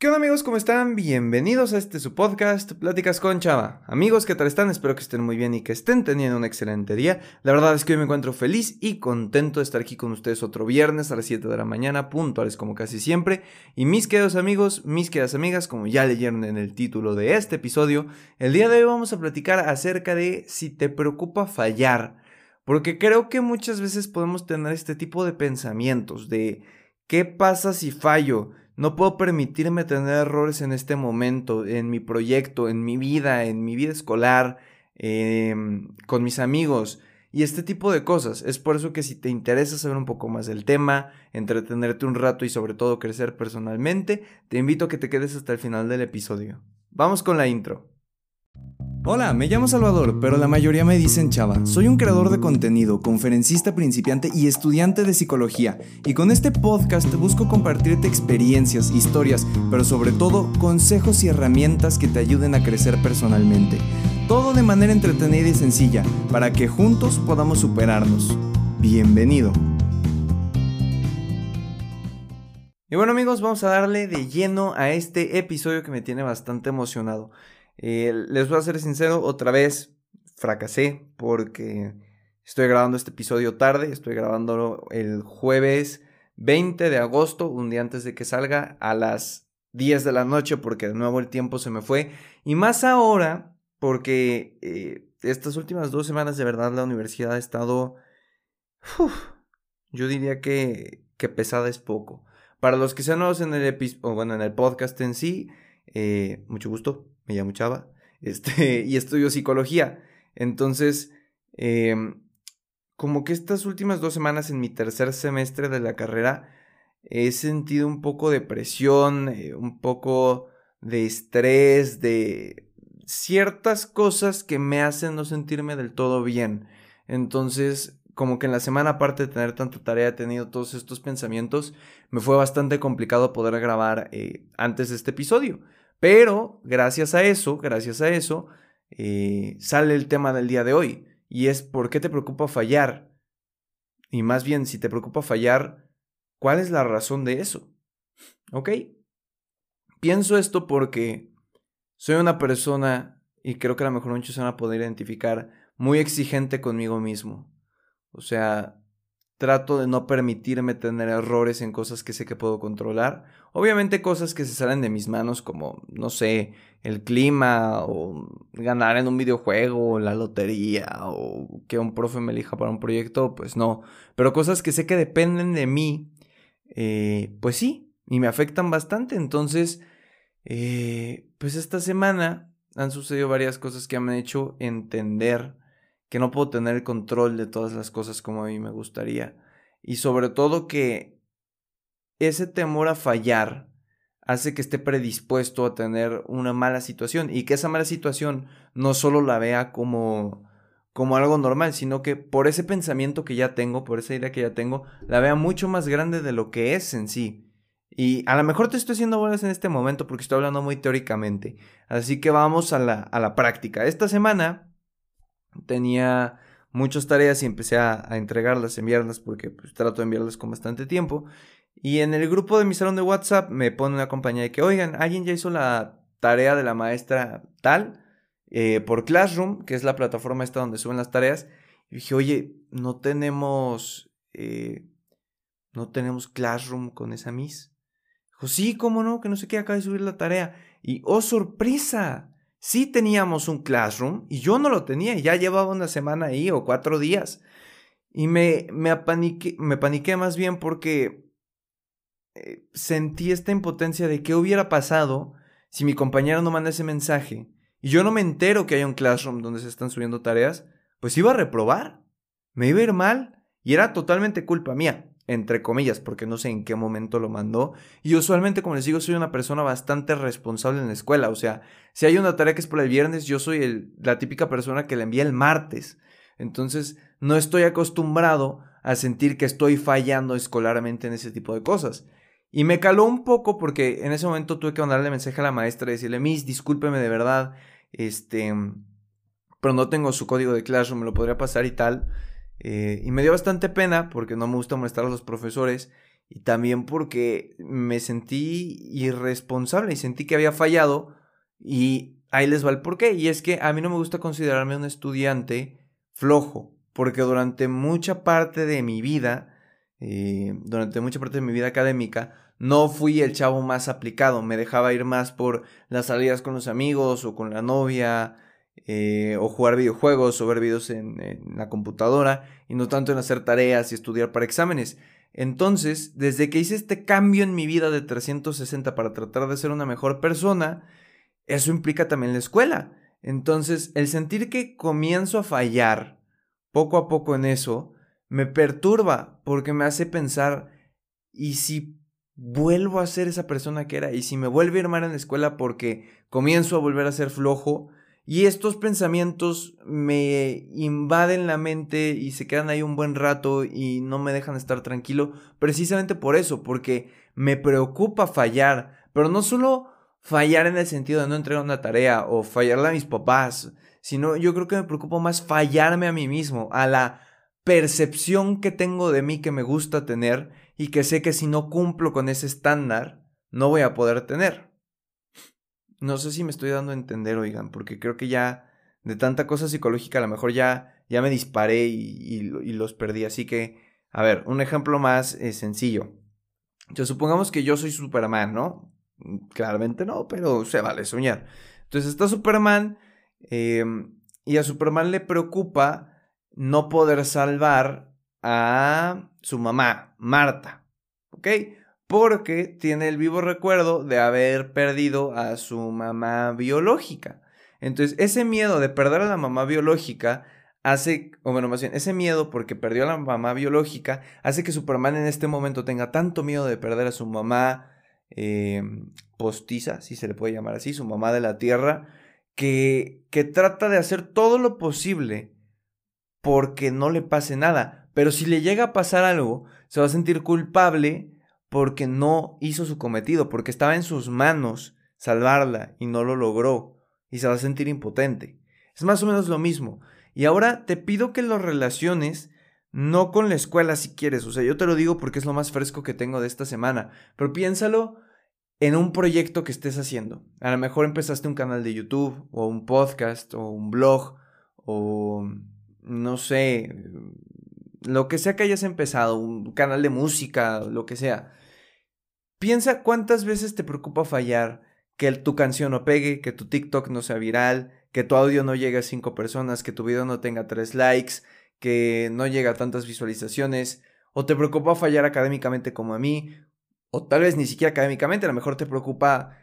¿Qué onda amigos? ¿Cómo están? Bienvenidos a este su podcast, Pláticas con Chava. Amigos, ¿qué tal están? Espero que estén muy bien y que estén teniendo un excelente día. La verdad es que hoy me encuentro feliz y contento de estar aquí con ustedes otro viernes a las 7 de la mañana, puntuales como casi siempre. Y mis queridos amigos, mis queridas amigas, como ya leyeron en el título de este episodio, el día de hoy vamos a platicar acerca de si te preocupa fallar. Porque creo que muchas veces podemos tener este tipo de pensamientos de ¿qué pasa si fallo? No puedo permitirme tener errores en este momento, en mi proyecto, en mi vida, en mi vida escolar, em, con mis amigos y este tipo de cosas. Es por eso que si te interesa saber un poco más del tema, entretenerte un rato y sobre todo crecer personalmente, te invito a que te quedes hasta el final del episodio. Vamos con la intro. Hola, me llamo Salvador, pero la mayoría me dicen Chava. Soy un creador de contenido, conferencista principiante y estudiante de psicología. Y con este podcast busco compartirte experiencias, historias, pero sobre todo consejos y herramientas que te ayuden a crecer personalmente. Todo de manera entretenida y sencilla, para que juntos podamos superarnos. Bienvenido. Y bueno amigos, vamos a darle de lleno a este episodio que me tiene bastante emocionado. Eh, les voy a ser sincero, otra vez fracasé porque estoy grabando este episodio tarde, estoy grabando el jueves 20 de agosto, un día antes de que salga, a las 10 de la noche porque de nuevo el tiempo se me fue. Y más ahora porque eh, estas últimas dos semanas de verdad la universidad ha estado... yo diría que, que pesada es poco. Para los que sean nuevos en el, o bueno, en el podcast en sí, eh, mucho gusto, me llamo Chava, este, y estudio psicología. Entonces, em, como que estas últimas dos semanas en mi tercer semestre de la carrera he sentido un poco de presión, eh, un poco de estrés, de ciertas cosas que me hacen no sentirme del todo bien. Entonces, como que en la semana, aparte de tener tanta tarea, he tenido todos estos pensamientos, me fue bastante complicado poder grabar eh, antes de este episodio. Pero gracias a eso, gracias a eso, eh, sale el tema del día de hoy. Y es ¿por qué te preocupa fallar? Y más bien, si te preocupa fallar, ¿cuál es la razón de eso? ¿Ok? Pienso esto porque soy una persona, y creo que a lo mejor muchos van a poder identificar, muy exigente conmigo mismo. O sea, trato de no permitirme tener errores en cosas que sé que puedo controlar. Obviamente cosas que se salen de mis manos como, no sé, el clima o ganar en un videojuego o la lotería o que un profe me elija para un proyecto, pues no. Pero cosas que sé que dependen de mí, eh, pues sí, y me afectan bastante. Entonces, eh, pues esta semana han sucedido varias cosas que me han hecho entender que no puedo tener el control de todas las cosas como a mí me gustaría. Y sobre todo que ese temor a fallar hace que esté predispuesto a tener una mala situación y que esa mala situación no solo la vea como como algo normal, sino que por ese pensamiento que ya tengo, por esa idea que ya tengo, la vea mucho más grande de lo que es en sí. Y a lo mejor te estoy haciendo bolas en este momento porque estoy hablando muy teóricamente. Así que vamos a la, a la práctica. Esta semana tenía muchas tareas y empecé a, entregarlas, enviarlas, porque pues, trato de enviarlas con bastante tiempo. Y en el grupo de mi salón de WhatsApp me pone una compañía de que, oigan, alguien ya hizo la tarea de la maestra tal eh, por Classroom, que es la plataforma esta donde suben las tareas. Y dije, oye, no tenemos, eh, no tenemos Classroom con esa Miss. Dijo, sí, cómo no, que no sé qué, acaba de subir la tarea. Y, oh, sorpresa, sí teníamos un classroom y yo no lo tenía ya llevaba una semana ahí o cuatro días. Y me, me, apaniqué, me paniqué más bien porque eh, sentí esta impotencia de qué hubiera pasado si mi compañero no manda ese mensaje y yo no me entero que hay un classroom donde se están subiendo tareas, pues iba a reprobar, me iba a ir mal y era totalmente culpa mía entre comillas, porque no sé en qué momento lo mandó. Y usualmente, como les digo, soy una persona bastante responsable en la escuela. O sea, si hay una tarea que es por el viernes, yo soy la típica persona que la envía el martes. Entonces, no estoy acostumbrado a sentir que estoy fallando escolarmente en ese tipo de cosas. Y me caló un poco porque en ese momento tuve que mandarle mensaje a la maestra y decirle, Miss, discúlpeme de verdad, este, pero no tengo su código de Classroom, me lo podría pasar y tal. Eh, y me dio bastante pena porque no me gusta molestar a los profesores. y también porque me sentí irresponsable y sentí que había fallado y ahí les va el porqué. Y es que a mí no me gusta considerarme un estudiante flojo, porque durante mucha parte de mi vida, eh, durante mucha parte de mi vida académica, no fui el chavo más aplicado, me dejaba ir más por las salidas con los amigos o con la novia, eh, o jugar videojuegos o ver videos en, en, la computadora y no tanto en hacer tareas y estudiar para exámenes. Entonces, desde que hice este cambio en mi vida de 360 para tratar de ser una mejor persona, eso implica también la escuela. Entonces, el sentir que comienzo a fallar poco a poco en eso, me perturba porque me hace pensar, ¿y si vuelvo a ser esa persona que era? ¿Y si me vuelve a ir mal en la escuela porque comienzo a volver a ser flojo? Y estos pensamientos me invaden la mente y se quedan ahí un buen rato y no me dejan estar tranquilo, precisamente por eso, porque me preocupa fallar, pero no solo fallar en el sentido de no entregar una tarea o fallarle a mis papás, sino yo creo que me preocupa más fallarme a mí mismo, a la percepción que tengo de mí que me gusta tener y que sé que si no cumplo con ese estándar, no voy a poder tener. No sé si me estoy dando a entender, oigan, porque creo que ya de tanta cosa psicológica a lo mejor ya, ya me disparé y, los perdí. Así que, a ver, un ejemplo más eh, sencillo. Yo supongamos que yo soy Superman, ¿no? Claramente no, pero se vale soñar. Entonces está Superman em, y a Superman le preocupa no poder salvar a su mamá, Marta. ¿Ok? Porque tiene el vivo recuerdo de haber perdido a su mamá biológica. Entonces, ese miedo de perder a la mamá biológica hace, o bueno, más bien, ese miedo porque perdió a la mamá biológica hace que Superman en este momento tenga tanto miedo de perder a su mamá eh, postiza, si se le puede llamar así, su mamá de la tierra, que, que trata de hacer todo lo posible porque no le pase nada. Pero si le llega a pasar algo, se va a sentir culpable porque no hizo su cometido, porque estaba en sus manos salvarla y no lo logró y se va a sentir impotente. Es más o menos lo mismo. Y ahora te pido que lo relaciones no con la escuela si quieres, o sea, yo te lo digo porque es lo más fresco que tengo de esta semana, pero piénsalo en un proyecto que estés haciendo. A lo mejor empezaste un canal de YouTube o un podcast o un blog o no sé, lo que sea que hayas empezado, un canal de música, lo que sea. Piensa cuántas veces te preocupa fallar, que tu canción no pegue, que tu TikTok no sea viral, que tu audio no llegue a cinco personas, que tu video no tenga tres likes, que no llegue a tantas visualizaciones, o te preocupa fallar académicamente como a mí, o tal vez ni siquiera académicamente, a lo mejor te preocupa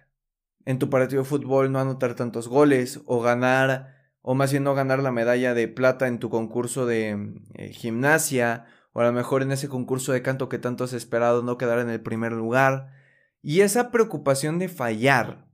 en tu partido de fútbol no anotar tantos goles, o ganar, o más bien no ganar la medalla de plata en tu concurso de eh, gimnasia, o a lo mejor en ese concurso de canto que tanto has esperado no quedar en el primer lugar. Y esa preocupación de fallar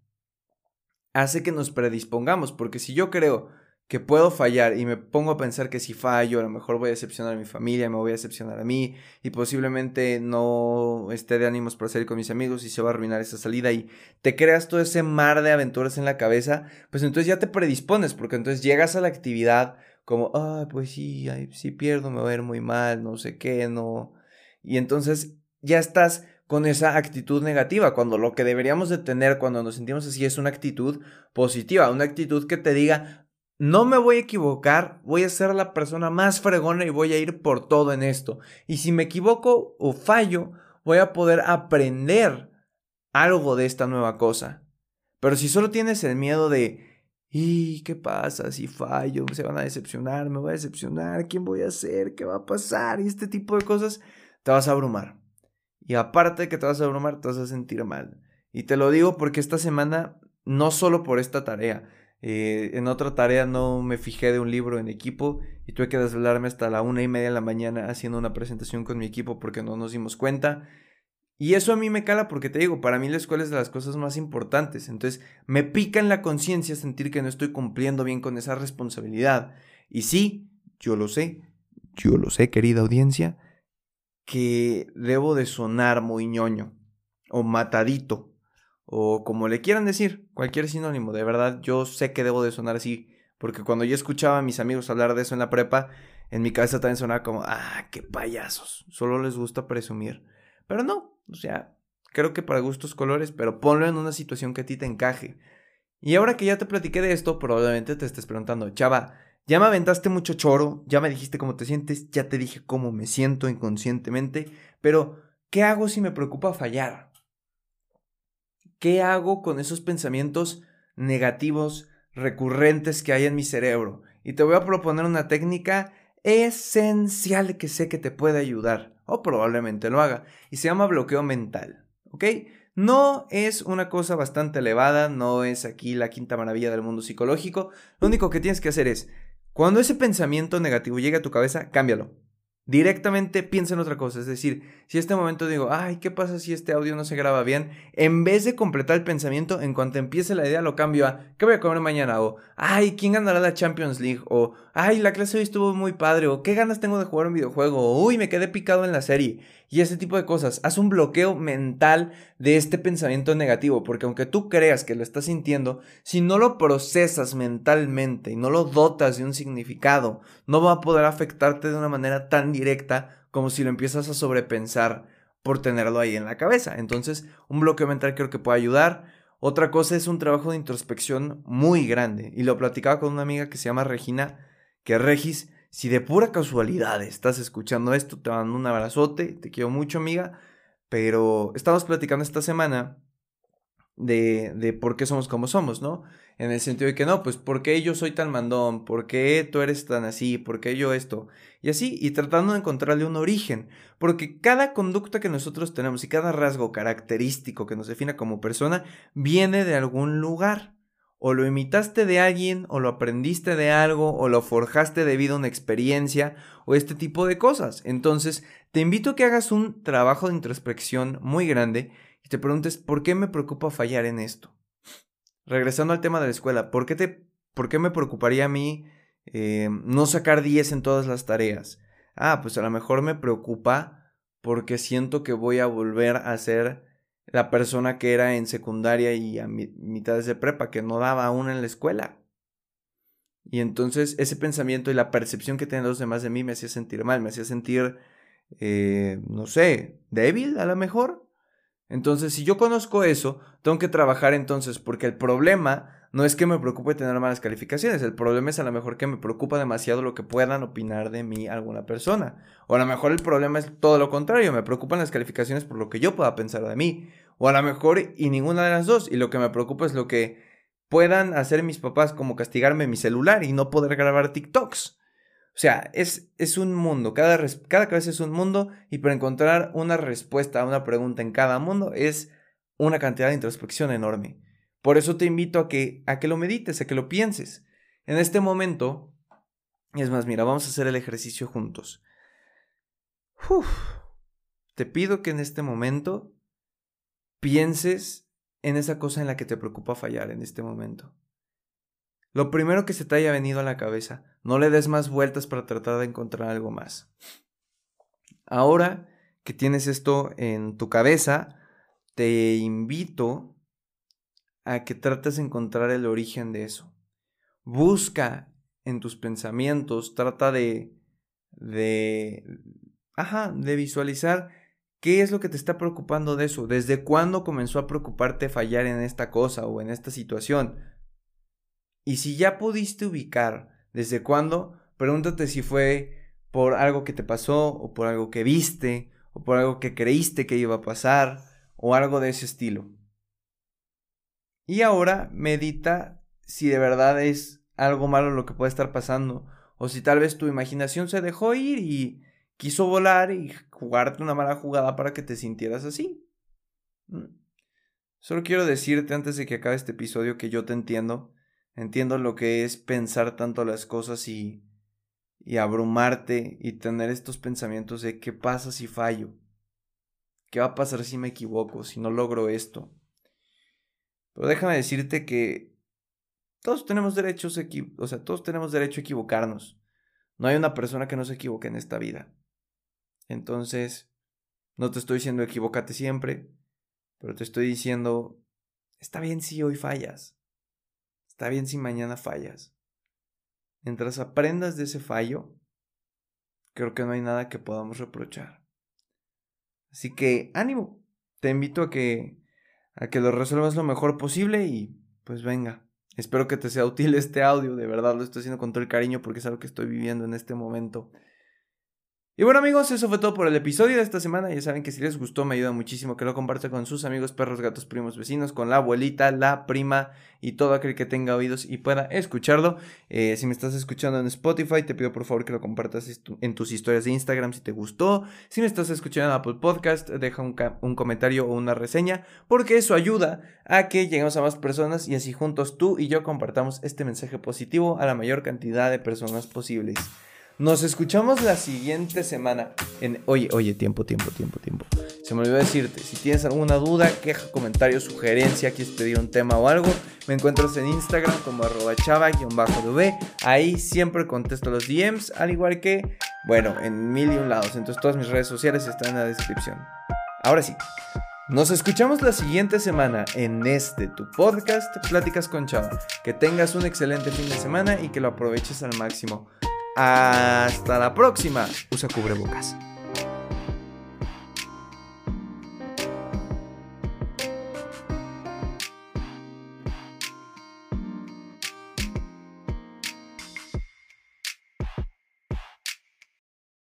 hace que nos predispongamos, porque si yo creo que puedo fallar y me pongo a pensar que si fallo, a lo mejor voy a decepcionar a mi familia, me voy a decepcionar a mí y posiblemente no esté de ánimos para salir con mis amigos y se va a arruinar esa salida y te creas todo ese mar de aventuras en la cabeza, pues entonces ya te predispones porque entonces llegas a la actividad como, ah, pues sí, si pierdo me va a ir muy mal, no sé qué, no. Y entonces ya estás con esa actitud negativa, cuando lo que deberíamos de tener cuando nos sentimos así es una actitud positiva, una actitud que te diga, no me voy a equivocar, voy a ser la persona más fregona y voy a ir por todo en esto. Y si me equivoco o fallo, voy a poder aprender algo de esta nueva cosa. Pero si solo tienes el miedo de, ¿Y qué pasa si fallo? ¿Se van a decepcionar? ¿Me voy a decepcionar? ¿Quién voy a ser? ¿Qué va a pasar? Y este tipo de cosas te vas a abrumar. Y aparte de que te vas a abrumar, te vas a sentir mal. Y te lo digo porque esta semana, no solo por esta tarea, eh, en otra tarea no me fijé de un libro en equipo y tuve que desvelarme hasta la una y media de la mañana haciendo una presentación con mi equipo porque no nos dimos cuenta. Y eso a mí me cala porque te digo, para mí la escuela es de las cosas más importantes. Entonces me pica en la conciencia sentir que no estoy cumpliendo bien con esa responsabilidad. Y sí, yo lo sé, yo lo sé, querida audiencia, que debo de sonar muy ñoño o matadito o como le quieran decir, cualquier sinónimo. De verdad, yo sé que debo de sonar así porque cuando yo escuchaba a mis amigos hablar de eso en la prepa, en mi cabeza también sonaba como, ah, qué payasos, solo les gusta presumir. Pero no, o sea, creo que para gustos colores, pero ponlo en una situación que a ti te encaje. Y ahora que ya te platiqué de esto, probablemente te estés preguntando, chava, ya me aventaste mucho choro, ya me dijiste cómo te sientes, ya te dije cómo me siento inconscientemente, pero ¿qué hago si me preocupa fallar? ¿Qué hago con esos pensamientos negativos recurrentes que hay en mi cerebro? Y te voy a proponer una técnica esencial que sé que te puede ayudar, o probablemente lo haga, y se llama bloqueo mental, ¿ok? No es una cosa bastante elevada, no es aquí la quinta maravilla del mundo psicológico, lo único que tienes que hacer es, cuando ese pensamiento negativo llegue a tu cabeza, cámbialo, Directamente piensa en otra cosa, es decir, si este momento digo, ay, ¿qué pasa si este audio no se graba bien? En vez de completar el pensamiento, en cuanto empiece la idea lo cambio a, ¿qué voy a comer mañana? O, ay, ¿quién ganará la Champions League? O, ay, la clase hoy estuvo muy padre. O, ¿qué ganas tengo de jugar un videojuego? O, uy, me quedé picado en la serie y ese tipo de cosas. Haz un bloqueo mental de este pensamiento negativo, porque aunque tú creas que lo estás sintiendo, si no lo procesas mentalmente y no lo dotas de un significado, no va a poder afectarte de una manera tan directa como si lo empiezas a sobrepensar por tenerlo ahí en la cabeza. Entonces, un bloqueo mental creo que puede ayudar. Otra cosa es un trabajo de introspección muy grande. Y lo platicaba con una amiga que se llama Regina, que Regis si de pura casualidad estás escuchando esto, te mando un abrazote, te quiero mucho, amiga. Pero estamos platicando esta semana de, de por qué somos como somos, ¿no? En el sentido de que no, pues ¿por qué yo soy tan mandón? ¿Por qué tú eres tan así? ¿Por qué yo esto? Y así, y tratando de encontrarle un origen. Porque cada conducta que nosotros tenemos y cada rasgo característico que nos defina como persona viene de algún lugar o lo imitaste de alguien, o lo aprendiste de algo, o lo forjaste debido a una experiencia, o este tipo de cosas. Entonces, te invito a que hagas un trabajo de introspección muy grande y te preguntes, ¿por qué me preocupa fallar en esto? Regresando al tema de la escuela, ¿por qué, te, por qué me preocuparía a mí eh, no sacar 10 en todas las tareas? Ah, pues a lo mejor me preocupa porque siento que voy a volver a ser la persona que era en secundaria y a mitades de prepa, que no daba aún en la escuela. Y entonces ese pensamiento y la percepción que tenían los demás de mí me hacía sentir mal, me hacía sentir, eh, no sé, débil a lo mejor. Entonces, si yo conozco eso, tengo que trabajar entonces, porque el problema no es que me preocupe tener malas calificaciones, el problema es a lo mejor que me preocupa demasiado lo que puedan opinar de mí alguna persona. O a lo mejor el problema es todo lo contrario, me preocupan las calificaciones por lo que yo pueda pensar de mí. O a lo mejor y ninguna de las dos, y lo que me preocupa es lo que puedan hacer mis papás como castigarme mi celular y no poder grabar TikToks. O sea, es, es un mundo, cada, cada cabeza es un mundo y para encontrar una respuesta a una pregunta en cada mundo es una cantidad de introspección enorme. Por eso te invito a que, a que lo medites, a que lo pienses. En este momento, es más, mira, vamos a hacer el ejercicio juntos. te pido que en este momento pienses en esa cosa en la que te preocupa fallar en este momento. Lo primero que se te haya venido a la cabeza, no le des más vueltas para tratar de encontrar algo más. Ahora que tienes esto en tu cabeza, te invito a que trates de encontrar el origen de eso. Busca en tus pensamientos, trata de, de, ajá, de visualizar qué es lo que te está preocupando de eso, desde cuándo comenzó a preocuparte fallar en esta cosa o en esta situación. Y si ya pudiste ubicar desde cuándo, pregúntate si fue por algo que te pasó o por algo que viste o por algo que creíste que iba a pasar o algo de ese estilo. Y ahora medita si de verdad es algo malo lo que puede estar pasando. O si tal vez tu imaginación se dejó ir y quiso volar y jugarte una mala jugada para que te sintieras así. Mm. Solo quiero decirte antes de que acabe este episodio que yo te entiendo. Entiendo lo que es pensar tanto las cosas y, y abrumarte y tener estos pensamientos de qué pasa si fallo. ¿Qué va a pasar si me equivoco, si no logro esto? Pero déjame decirte que todos tenemos derechos, o sea, todos tenemos derecho a equivocarnos. No hay una persona que no se equivoque en esta vida. Entonces, no te estoy diciendo equivócate siempre, pero te estoy diciendo, está bien si hoy fallas. Está bien si mañana fallas. Mientras aprendas de ese fallo, creo que no hay nada que podamos reprochar. Así que ánimo, te invito a que, a que lo resuelvas lo mejor posible y pues venga. Espero que te sea útil este audio, de verdad lo estoy haciendo con todo el cariño porque es algo que estoy viviendo en este momento. Y bueno amigos, eso fue todo por el episodio de esta semana. Ya saben que si les gustó me ayuda muchísimo que lo compartan con sus amigos, perros, gatos, primos, vecinos, con la abuelita, la prima y todo aquel que tenga oídos y pueda escucharlo. Eh, si me estás escuchando en Spotify, te pido por favor que lo compartas en tus historias de Instagram si te gustó. Si me estás escuchando en Apple Podcast, deja un, un comentario o una reseña porque eso ayuda a que lleguemos a más personas y así juntos tú y yo compartamos este mensaje positivo a la mayor cantidad de personas posibles. Nos escuchamos la siguiente semana. En... Oye, oye, tiempo, tiempo, tiempo, tiempo. Se me olvidó decirte, si tienes alguna duda, queja, comentario, sugerencia, quieres pedir un tema o algo, me encuentras en Instagram como arroba chava-dv. Ahí siempre contesto los DMs, al igual que, bueno, en mil y un lados. Entonces todas mis redes sociales están en la descripción. Ahora sí, nos escuchamos la siguiente semana en este tu podcast Pláticas con Chava. Que tengas un excelente fin de semana y que lo aproveches al máximo. Hasta la próxima. Usa cubrebocas.